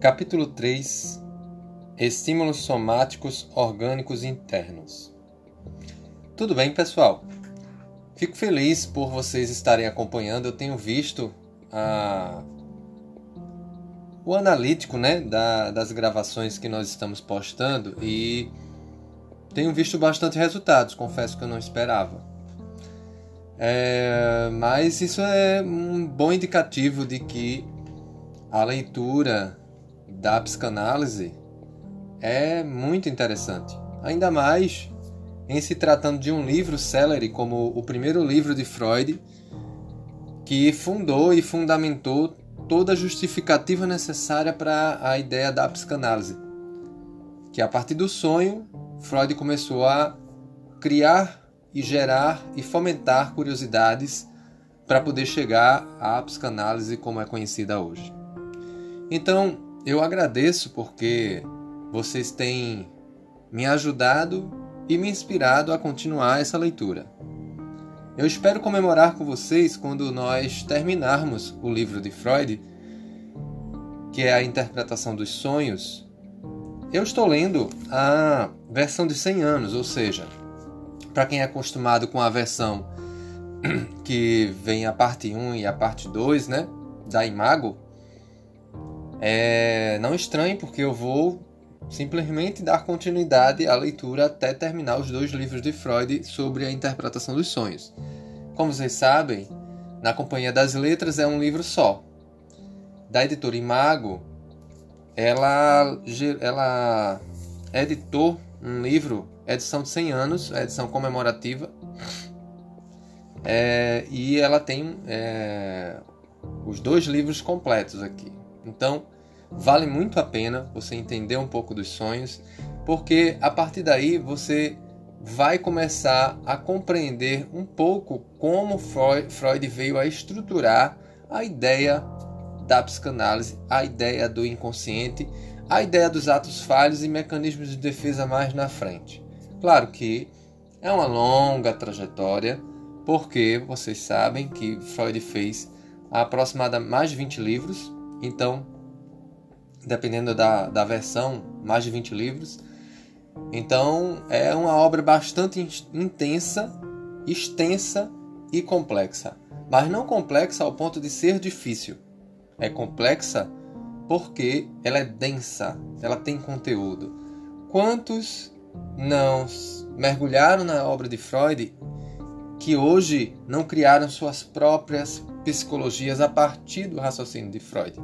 Capítulo 3 Estímulos somáticos orgânicos internos. Tudo bem, pessoal? Fico feliz por vocês estarem acompanhando. Eu tenho visto a... o analítico né, da, das gravações que nós estamos postando e tenho visto bastante resultados. Confesso que eu não esperava. É... mas isso é um bom indicativo de que a leitura da psicanálise é muito interessante. Ainda mais em se tratando de um livro célere como o primeiro livro de Freud, que fundou e fundamentou toda a justificativa necessária para a ideia da psicanálise. Que a partir do sonho, Freud começou a criar e gerar e fomentar curiosidades para poder chegar à psicanálise como é conhecida hoje. Então, eu agradeço porque vocês têm me ajudado e me inspirado a continuar essa leitura. Eu espero comemorar com vocês quando nós terminarmos o livro de Freud, que é a interpretação dos sonhos. Eu estou lendo a versão de 100 anos, ou seja, para quem é acostumado com a versão que vem a parte 1 e a parte 2, né, da Imago, é, não estranhe, porque eu vou simplesmente dar continuidade à leitura até terminar os dois livros de Freud sobre a interpretação dos sonhos. Como vocês sabem, Na Companhia das Letras é um livro só. Da editora Imago, ela, ela editou um livro, edição de 100 anos, edição comemorativa, é, e ela tem é, os dois livros completos aqui. Então, vale muito a pena você entender um pouco dos sonhos, porque a partir daí você vai começar a compreender um pouco como Freud veio a estruturar a ideia da psicanálise, a ideia do inconsciente, a ideia dos atos falhos e mecanismos de defesa mais na frente. Claro que é uma longa trajetória, porque vocês sabem que Freud fez aproximadamente mais de 20 livros, então, dependendo da, da versão, mais de 20 livros. Então, é uma obra bastante intensa, extensa e complexa. Mas não complexa ao ponto de ser difícil. É complexa porque ela é densa, ela tem conteúdo. Quantos não mergulharam na obra de Freud que hoje não criaram suas próprias psicologias a partir do raciocínio de Freud.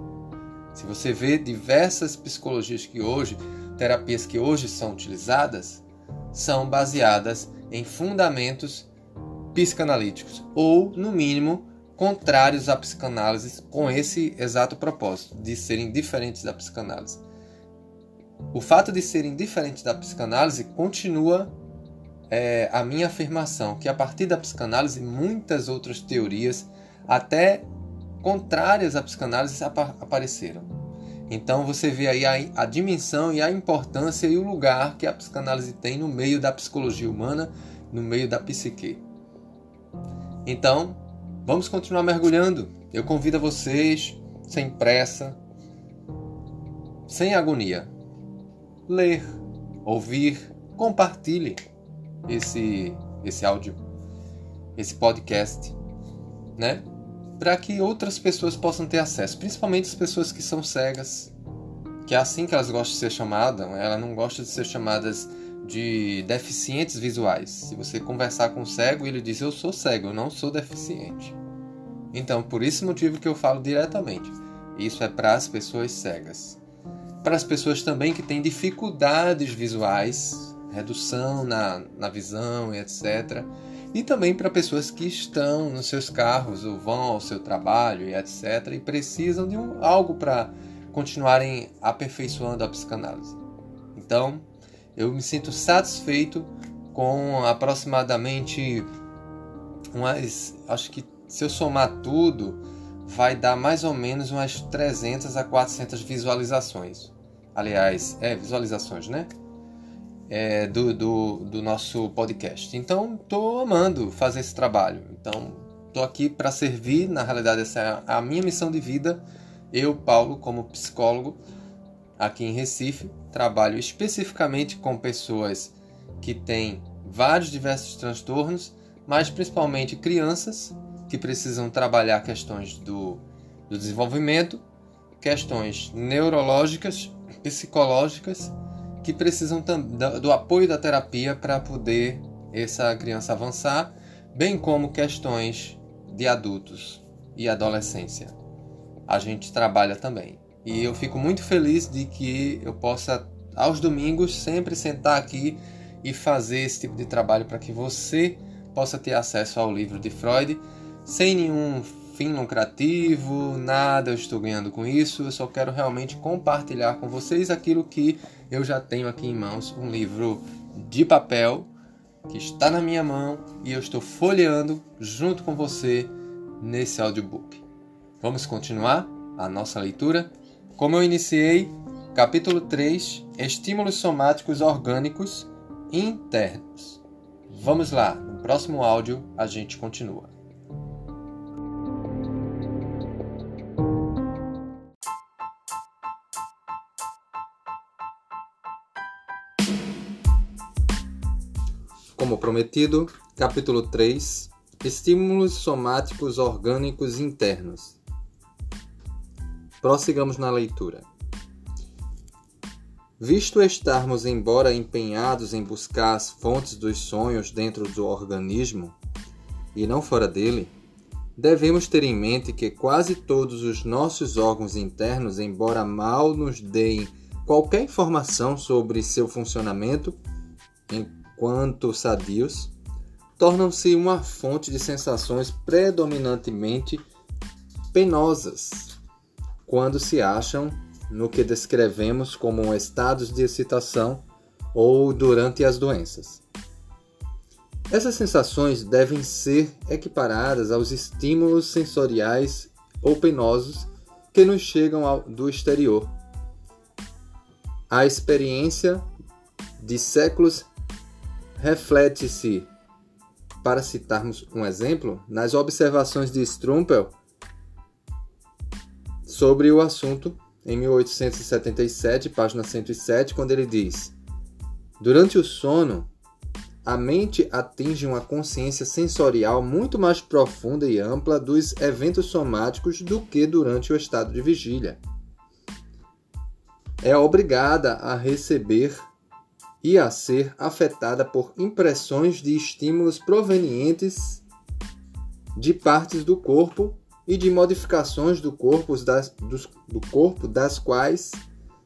Se você vê diversas psicologias que hoje, terapias que hoje são utilizadas, são baseadas em fundamentos psicanalíticos ou, no mínimo, contrários à psicanálise com esse exato propósito de serem diferentes da psicanálise. O fato de serem diferentes da psicanálise continua é, a minha afirmação que a partir da psicanálise muitas outras teorias, até contrárias à psicanálise, ap apareceram. Então você vê aí a, a dimensão e a importância e o lugar que a psicanálise tem no meio da psicologia humana, no meio da psique. Então, vamos continuar mergulhando. Eu convido a vocês, sem pressa, sem agonia, ler, ouvir, compartilhe esse esse áudio, esse podcast, né? Para que outras pessoas possam ter acesso, principalmente as pessoas que são cegas, que é assim que elas gostam de ser chamadas, elas não gostam de ser chamadas de deficientes visuais. Se você conversar com um cego, ele diz: Eu sou cego, eu não sou deficiente. Então, por esse motivo que eu falo diretamente. Isso é para as pessoas cegas. Para as pessoas também que têm dificuldades visuais, redução na, na visão e etc. E também para pessoas que estão nos seus carros ou vão ao seu trabalho e etc. e precisam de um, algo para continuarem aperfeiçoando a psicanálise. Então, eu me sinto satisfeito com aproximadamente umas, acho que se eu somar tudo, vai dar mais ou menos umas 300 a 400 visualizações. Aliás, é visualizações, né? É, do, do, do, nosso podcast. Então, estou amando fazer esse trabalho. Então, estou aqui para servir. Na realidade, essa é a minha missão de vida. Eu, Paulo, como psicólogo, aqui em Recife. Trabalho especificamente com pessoas que têm vários diversos transtornos, mas principalmente crianças que precisam trabalhar questões do, do desenvolvimento, questões neurológicas, psicológicas, que precisam do apoio da terapia para poder essa criança avançar, bem como questões de adultos e adolescência. A gente trabalha também. E eu fico muito feliz de que eu possa, aos domingos, sempre sentar aqui e fazer esse tipo de trabalho para que você possa ter acesso ao livro de Freud sem nenhum fim lucrativo, nada eu estou ganhando com isso, eu só quero realmente compartilhar com vocês aquilo que eu já tenho aqui em mãos, um livro de papel que está na minha mão e eu estou folheando junto com você nesse audiobook. Vamos continuar a nossa leitura? Como eu iniciei, capítulo 3, estímulos somáticos orgânicos internos. Vamos lá, no próximo áudio a gente continua. Prometido, capítulo 3 Estímulos somáticos orgânicos internos. Prossigamos na leitura. Visto estarmos, embora empenhados em buscar as fontes dos sonhos dentro do organismo e não fora dele, devemos ter em mente que quase todos os nossos órgãos internos, embora mal nos deem qualquer informação sobre seu funcionamento, quanto sadios, tornam-se uma fonte de sensações predominantemente penosas quando se acham no que descrevemos como estados de excitação ou durante as doenças. Essas sensações devem ser equiparadas aos estímulos sensoriais ou penosos que nos chegam ao, do exterior. A experiência de séculos reflete-se, para citarmos um exemplo, nas observações de Strumpel sobre o assunto em 1877, página 107, quando ele diz: Durante o sono, a mente atinge uma consciência sensorial muito mais profunda e ampla dos eventos somáticos do que durante o estado de vigília. É obrigada a receber e a ser afetada por impressões de estímulos provenientes de partes do corpo e de modificações do corpo das, do corpo das quais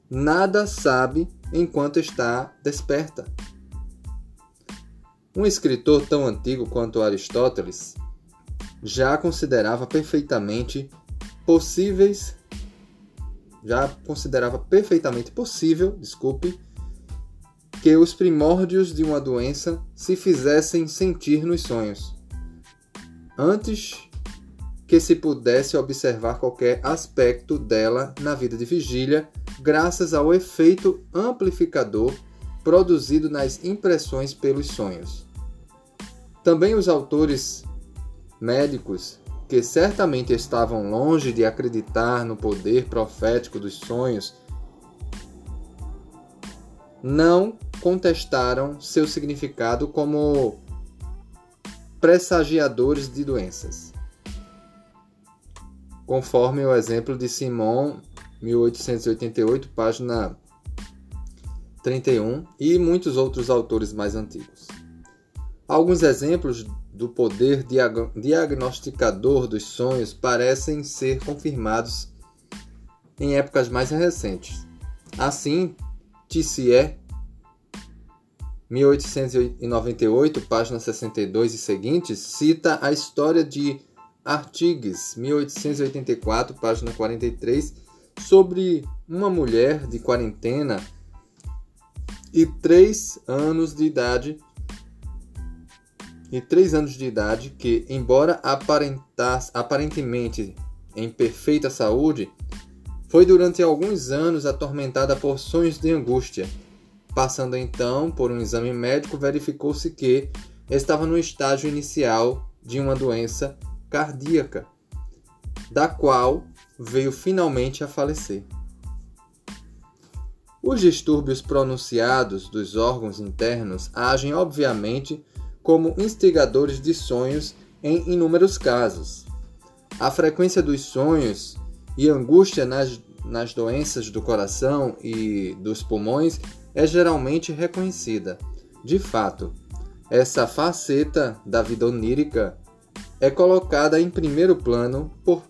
nada sabe enquanto está desperta. Um escritor tão antigo quanto Aristóteles já considerava perfeitamente possíveis já considerava perfeitamente possível, desculpe, que os primórdios de uma doença se fizessem sentir nos sonhos, antes que se pudesse observar qualquer aspecto dela na vida de vigília, graças ao efeito amplificador produzido nas impressões pelos sonhos. Também os autores médicos, que certamente estavam longe de acreditar no poder profético dos sonhos, não contestaram seu significado como pressagiadores de doenças. Conforme o exemplo de Simon, 1888, página 31, e muitos outros autores mais antigos. Alguns exemplos do poder diagnosticador dos sonhos parecem ser confirmados em épocas mais recentes. Assim, Tissier 1898, página 62 e seguintes, cita a história de Artigues, 1884, página 43, sobre uma mulher de quarentena e três anos de idade e três anos de idade que, embora aparentemente em perfeita saúde, foi durante alguns anos atormentada por sonhos de angústia Passando então por um exame médico, verificou-se que estava no estágio inicial de uma doença cardíaca, da qual veio finalmente a falecer. Os distúrbios pronunciados dos órgãos internos agem, obviamente, como instigadores de sonhos em inúmeros casos. A frequência dos sonhos e angústia nas, nas doenças do coração e dos pulmões é geralmente reconhecida. De fato, essa faceta da vida onírica é colocada em primeiro plano por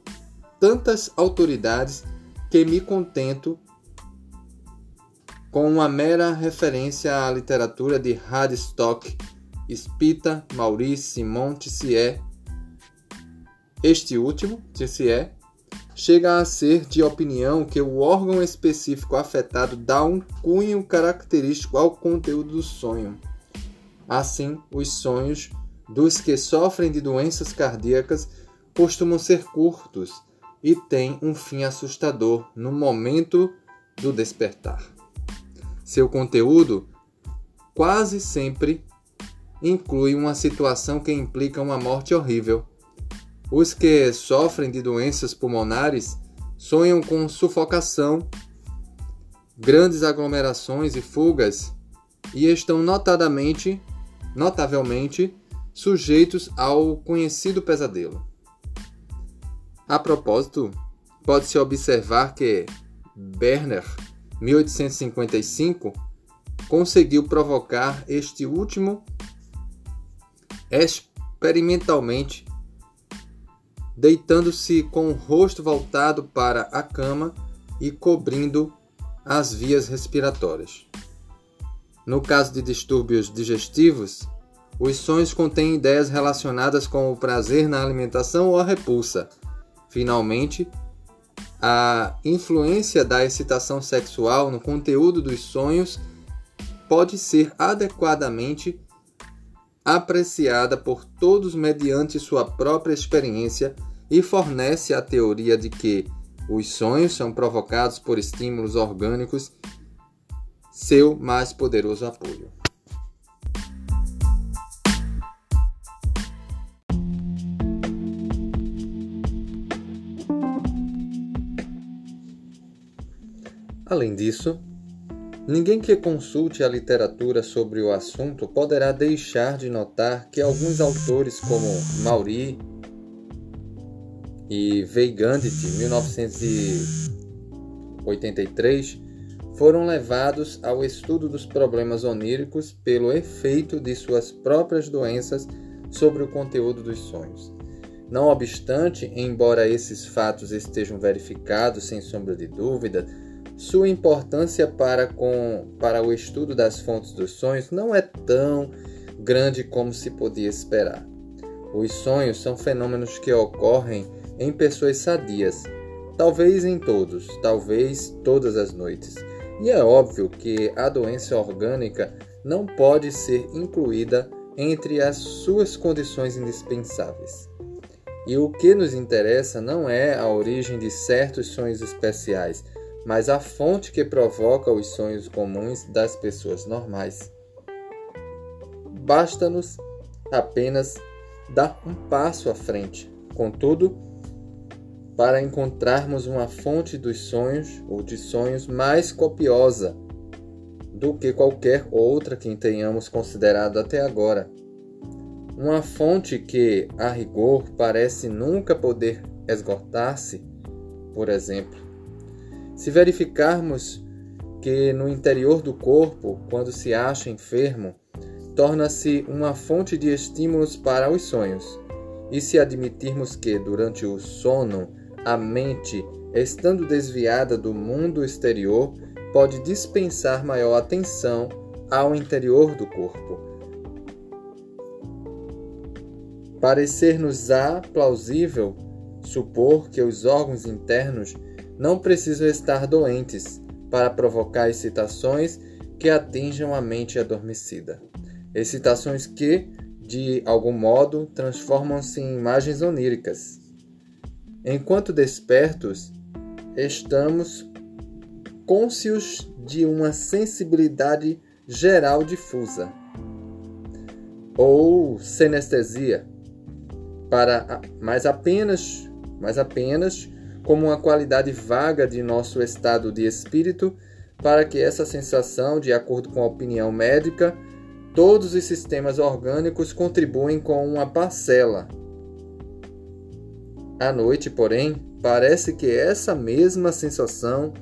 tantas autoridades que me contento com uma mera referência à literatura de Hadstock, Spita, Maurice, Simon Tissier. Este último, Tissier, chega a ser de opinião que o órgão específico afetado dá um cunho característico ao conteúdo do sonho. Assim, os sonhos dos que sofrem de doenças cardíacas costumam ser curtos e têm um fim assustador no momento do despertar. Seu conteúdo quase sempre inclui uma situação que implica uma morte horrível. Os que sofrem de doenças pulmonares sonham com sufocação, grandes aglomerações e fugas e estão notadamente, notavelmente sujeitos ao conhecido pesadelo. A propósito, pode-se observar que Berner, 1855, conseguiu provocar este último experimentalmente, deitando-se com o rosto voltado para a cama e cobrindo as vias respiratórias. No caso de distúrbios digestivos, os sonhos contêm ideias relacionadas com o prazer na alimentação ou a repulsa. Finalmente, a influência da excitação sexual no conteúdo dos sonhos pode ser adequadamente apreciada por todos mediante sua própria experiência e fornece a teoria de que os sonhos são provocados por estímulos orgânicos, seu mais poderoso apoio. Além disso, ninguém que consulte a literatura sobre o assunto poderá deixar de notar que alguns autores, como Mauri e Weigand de 1983, foram levados ao estudo dos problemas oníricos pelo efeito de suas próprias doenças sobre o conteúdo dos sonhos. Não obstante, embora esses fatos estejam verificados sem sombra de dúvida, sua importância para, com, para o estudo das fontes dos sonhos não é tão grande como se podia esperar. Os sonhos são fenômenos que ocorrem em pessoas sadias, talvez em todos, talvez todas as noites. E é óbvio que a doença orgânica não pode ser incluída entre as suas condições indispensáveis. E o que nos interessa não é a origem de certos sonhos especiais, mas a fonte que provoca os sonhos comuns das pessoas normais. Basta-nos apenas dar um passo à frente. Contudo, para encontrarmos uma fonte dos sonhos ou de sonhos mais copiosa do que qualquer outra que tenhamos considerado até agora. Uma fonte que, a rigor, parece nunca poder esgotar-se, por exemplo, se verificarmos que no interior do corpo, quando se acha enfermo, torna-se uma fonte de estímulos para os sonhos, e se admitirmos que, durante o sono, a mente, estando desviada do mundo exterior, pode dispensar maior atenção ao interior do corpo. Parecer-nos-á plausível supor que os órgãos internos não precisam estar doentes para provocar excitações que atinjam a mente adormecida. Excitações que, de algum modo, transformam-se em imagens oníricas. Enquanto despertos, estamos cônscios de uma sensibilidade geral difusa ou sinestesia, para mas apenas, mas apenas como uma qualidade vaga de nosso estado de espírito, para que essa sensação, de acordo com a opinião médica, todos os sistemas orgânicos contribuem com uma parcela. À noite, porém, parece que essa mesma sensação,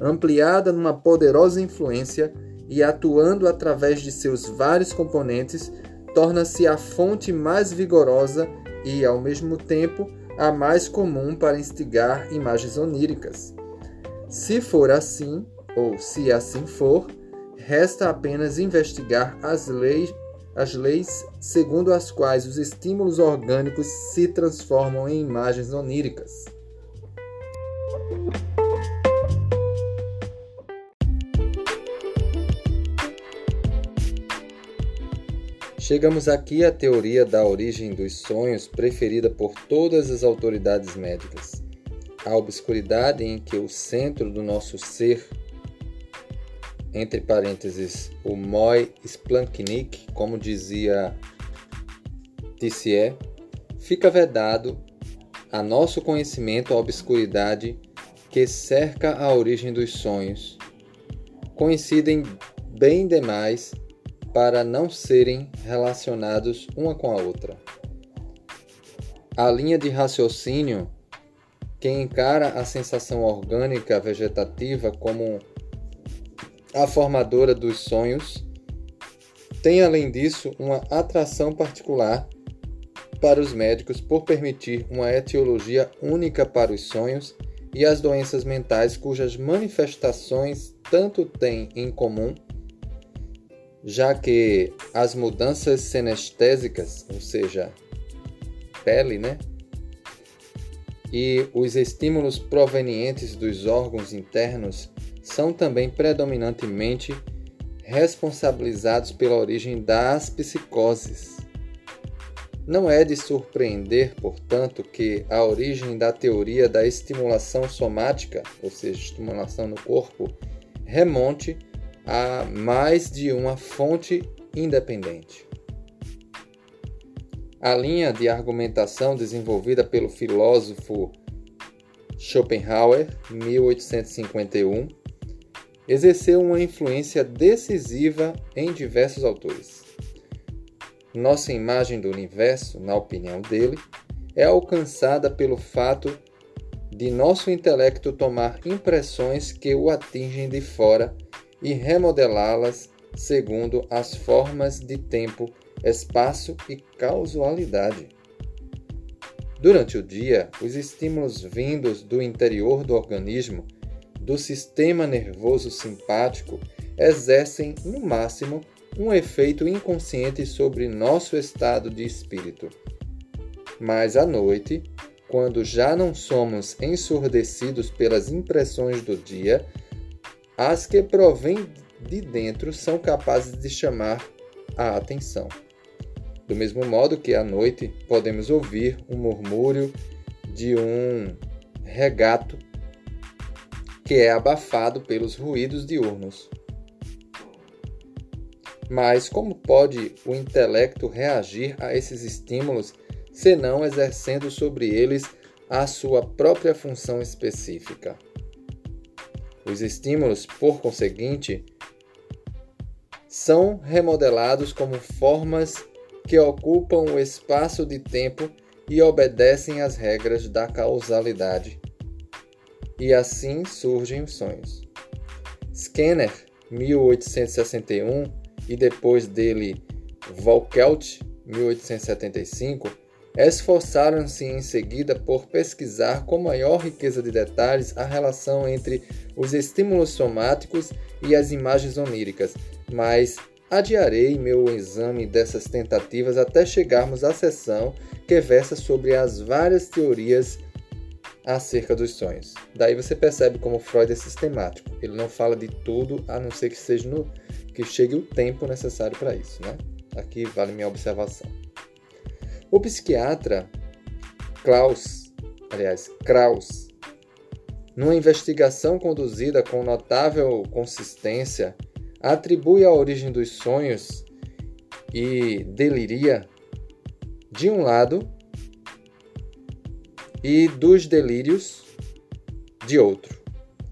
ampliada numa poderosa influência e atuando através de seus vários componentes, torna-se a fonte mais vigorosa e, ao mesmo tempo, a mais comum para instigar imagens oníricas. Se for assim, ou se assim for, resta apenas investigar as leis, as leis segundo as quais os estímulos orgânicos se transformam em imagens oníricas. Chegamos aqui à teoria da origem dos sonhos preferida por todas as autoridades médicas. A obscuridade em que o centro do nosso ser, entre parênteses, o moi splanknik, como dizia Tissier, fica vedado a nosso conhecimento a obscuridade que cerca a origem dos sonhos, coincidem bem demais para não serem relacionados uma com a outra. A linha de raciocínio que encara a sensação orgânica vegetativa como a formadora dos sonhos tem, além disso, uma atração particular para os médicos por permitir uma etiologia única para os sonhos e as doenças mentais cujas manifestações tanto têm em comum já que as mudanças senestésicas, ou seja, pele, né? E os estímulos provenientes dos órgãos internos são também predominantemente responsabilizados pela origem das psicoses. Não é de surpreender, portanto, que a origem da teoria da estimulação somática, ou seja, estimulação no corpo, remonte a mais de uma fonte independente. A linha de argumentação desenvolvida pelo filósofo Schopenhauer, 1851, exerceu uma influência decisiva em diversos autores. Nossa imagem do universo, na opinião dele, é alcançada pelo fato de nosso intelecto tomar impressões que o atingem de fora e remodelá-las segundo as formas de tempo, espaço e causalidade. Durante o dia, os estímulos vindos do interior do organismo, do sistema nervoso simpático, exercem, no máximo, um efeito inconsciente sobre nosso estado de espírito. Mas à noite, quando já não somos ensurdecidos pelas impressões do dia, as que provêm de dentro são capazes de chamar a atenção. Do mesmo modo que à noite podemos ouvir um murmúrio de um regato que é abafado pelos ruídos diurnos. Mas como pode o intelecto reagir a esses estímulos senão exercendo sobre eles a sua própria função específica? Os estímulos, por conseguinte, são remodelados como formas que ocupam o espaço de tempo e obedecem às regras da causalidade. E assim surgem os sonhos. Skinner, 1861, e depois dele Volkelt, 1875, esforçaram-se em seguida por pesquisar com maior riqueza de detalhes a relação entre os estímulos somáticos e as imagens oníricas, mas adiarei meu exame dessas tentativas até chegarmos à seção que versa sobre as várias teorias acerca dos sonhos. Daí você percebe como Freud é sistemático. Ele não fala de tudo a não ser que seja no que chegue o tempo necessário para isso, né? Aqui vale minha observação. O psiquiatra Klaus, aliás, Kraus, numa investigação conduzida com notável consistência, atribui a origem dos sonhos e deliria de um lado e dos delírios de outro.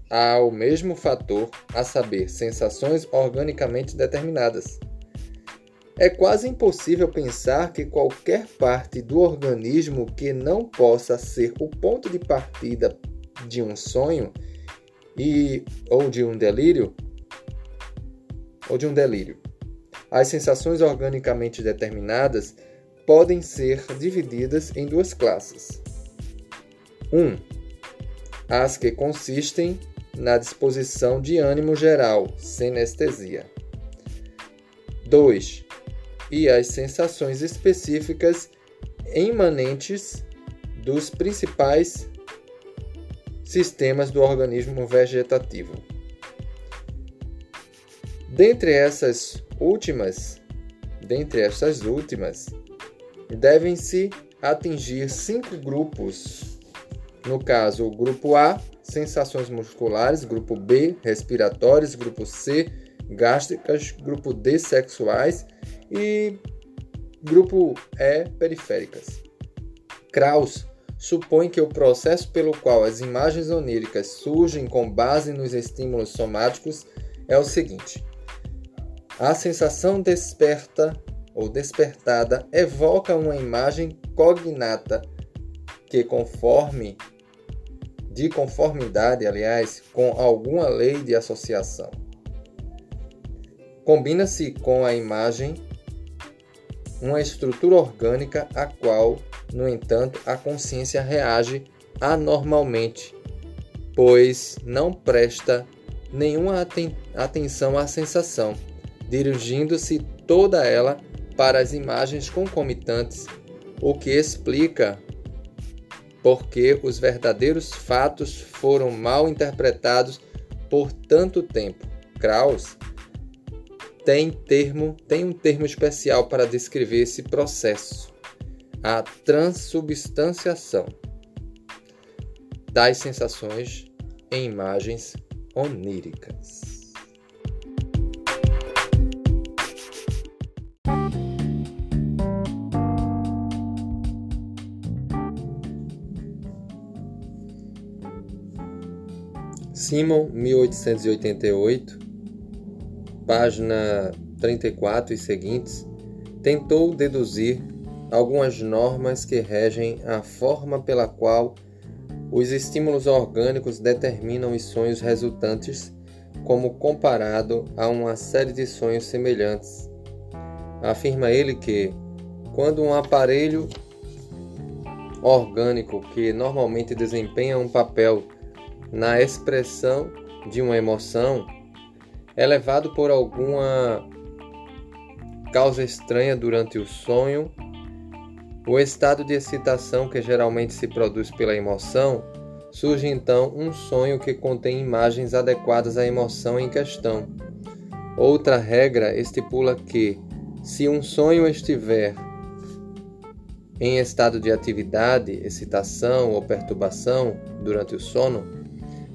ao mesmo fator, a saber, sensações organicamente determinadas. É quase impossível pensar que qualquer parte do organismo que não possa ser o ponto de partida de um sonho e ou de um delírio ou de um delírio. As sensações organicamente determinadas podem ser divididas em duas classes. 1. Um, as que consistem na disposição de ânimo geral, sem anestesia. 2. E as sensações específicas imanentes dos principais sistemas do organismo vegetativo. Dentre essas últimas, dentre essas últimas, devem-se atingir cinco grupos. No caso, o grupo A, sensações musculares, grupo B, respiratórias, grupo C, gástricas, grupo D, sexuais e grupo E, periféricas. Krauss supõe que o processo pelo qual as imagens oníricas surgem com base nos estímulos somáticos é o seguinte: a sensação desperta ou despertada evoca uma imagem cognata que conforme de conformidade, aliás, com alguma lei de associação. Combina-se com a imagem uma estrutura orgânica a qual, no entanto, a consciência reage anormalmente, pois não presta nenhuma aten atenção à sensação dirigindo-se toda ela para as imagens concomitantes, o que explica porque os verdadeiros fatos foram mal interpretados por tanto tempo. Krauss tem, termo, tem um termo especial para descrever esse processo: a transubstanciação das sensações em imagens oníricas. Simon, 1888, página 34 e seguintes, tentou deduzir algumas normas que regem a forma pela qual os estímulos orgânicos determinam os sonhos resultantes, como comparado a uma série de sonhos semelhantes. Afirma ele que, quando um aparelho orgânico que normalmente desempenha um papel na expressão de uma emoção é levado por alguma causa estranha durante o sonho. O estado de excitação que geralmente se produz pela emoção surge então um sonho que contém imagens adequadas à emoção em questão. Outra regra estipula que, se um sonho estiver em estado de atividade, excitação ou perturbação durante o sono,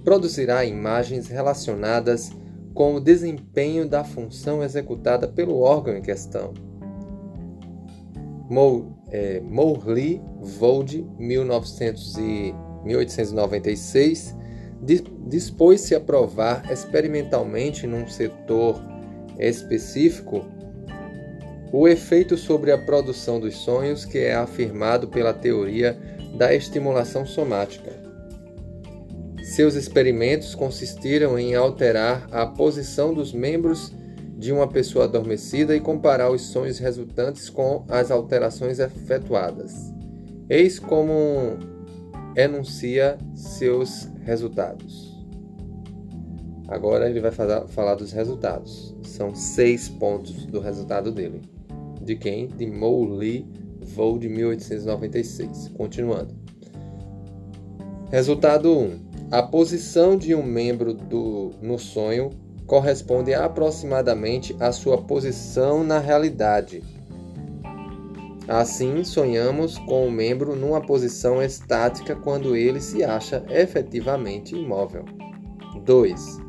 produzirá imagens relacionadas com o desempenho da função executada pelo órgão em questão. é, Morley Vold, 1896, dispôs-se a provar experimentalmente num setor específico o efeito sobre a produção dos sonhos que é afirmado pela teoria da estimulação somática. Seus experimentos consistiram em alterar a posição dos membros de uma pessoa adormecida e comparar os sonhos resultantes com as alterações efetuadas. Eis como enuncia seus resultados. Agora ele vai falar dos resultados. São seis pontos do resultado dele. De quem? De Lee, voo de 1896. Continuando. Resultado 1. A posição de um membro do, no sonho corresponde aproximadamente à sua posição na realidade. Assim, sonhamos com o membro numa posição estática quando ele se acha efetivamente imóvel. 2.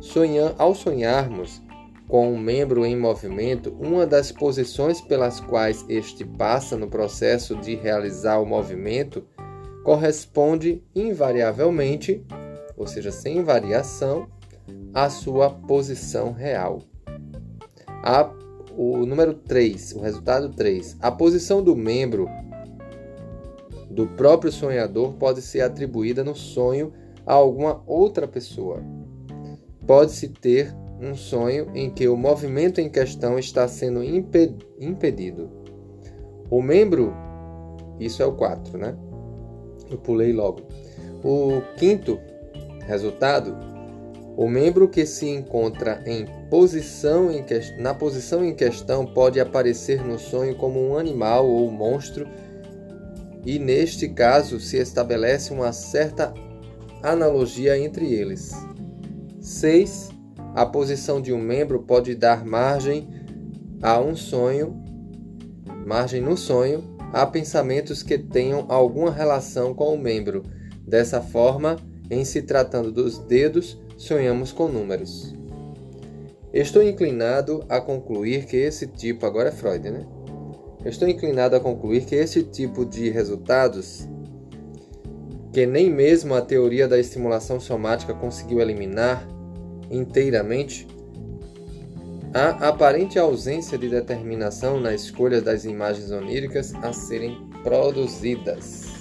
Sonha, ao sonharmos com um membro em movimento, uma das posições pelas quais este passa no processo de realizar o movimento corresponde invariavelmente ou seja, sem variação, a sua posição real. A, o número 3, o resultado 3, a posição do membro do próprio sonhador pode ser atribuída no sonho a alguma outra pessoa. Pode-se ter um sonho em que o movimento em questão está sendo impedido. O membro, isso é o 4, né? Eu pulei logo. O quinto resultado, o membro que se encontra em posição em que... na posição em questão pode aparecer no sonho como um animal ou monstro e neste caso se estabelece uma certa analogia entre eles. 6. A posição de um membro pode dar margem a um sonho, margem no sonho, a pensamentos que tenham alguma relação com o membro. Dessa forma, em se tratando dos dedos, sonhamos com números. Estou inclinado a concluir que esse tipo, agora é Freud, né? Estou inclinado a concluir que esse tipo de resultados, que nem mesmo a teoria da estimulação somática conseguiu eliminar inteiramente, a aparente ausência de determinação na escolha das imagens oníricas a serem produzidas.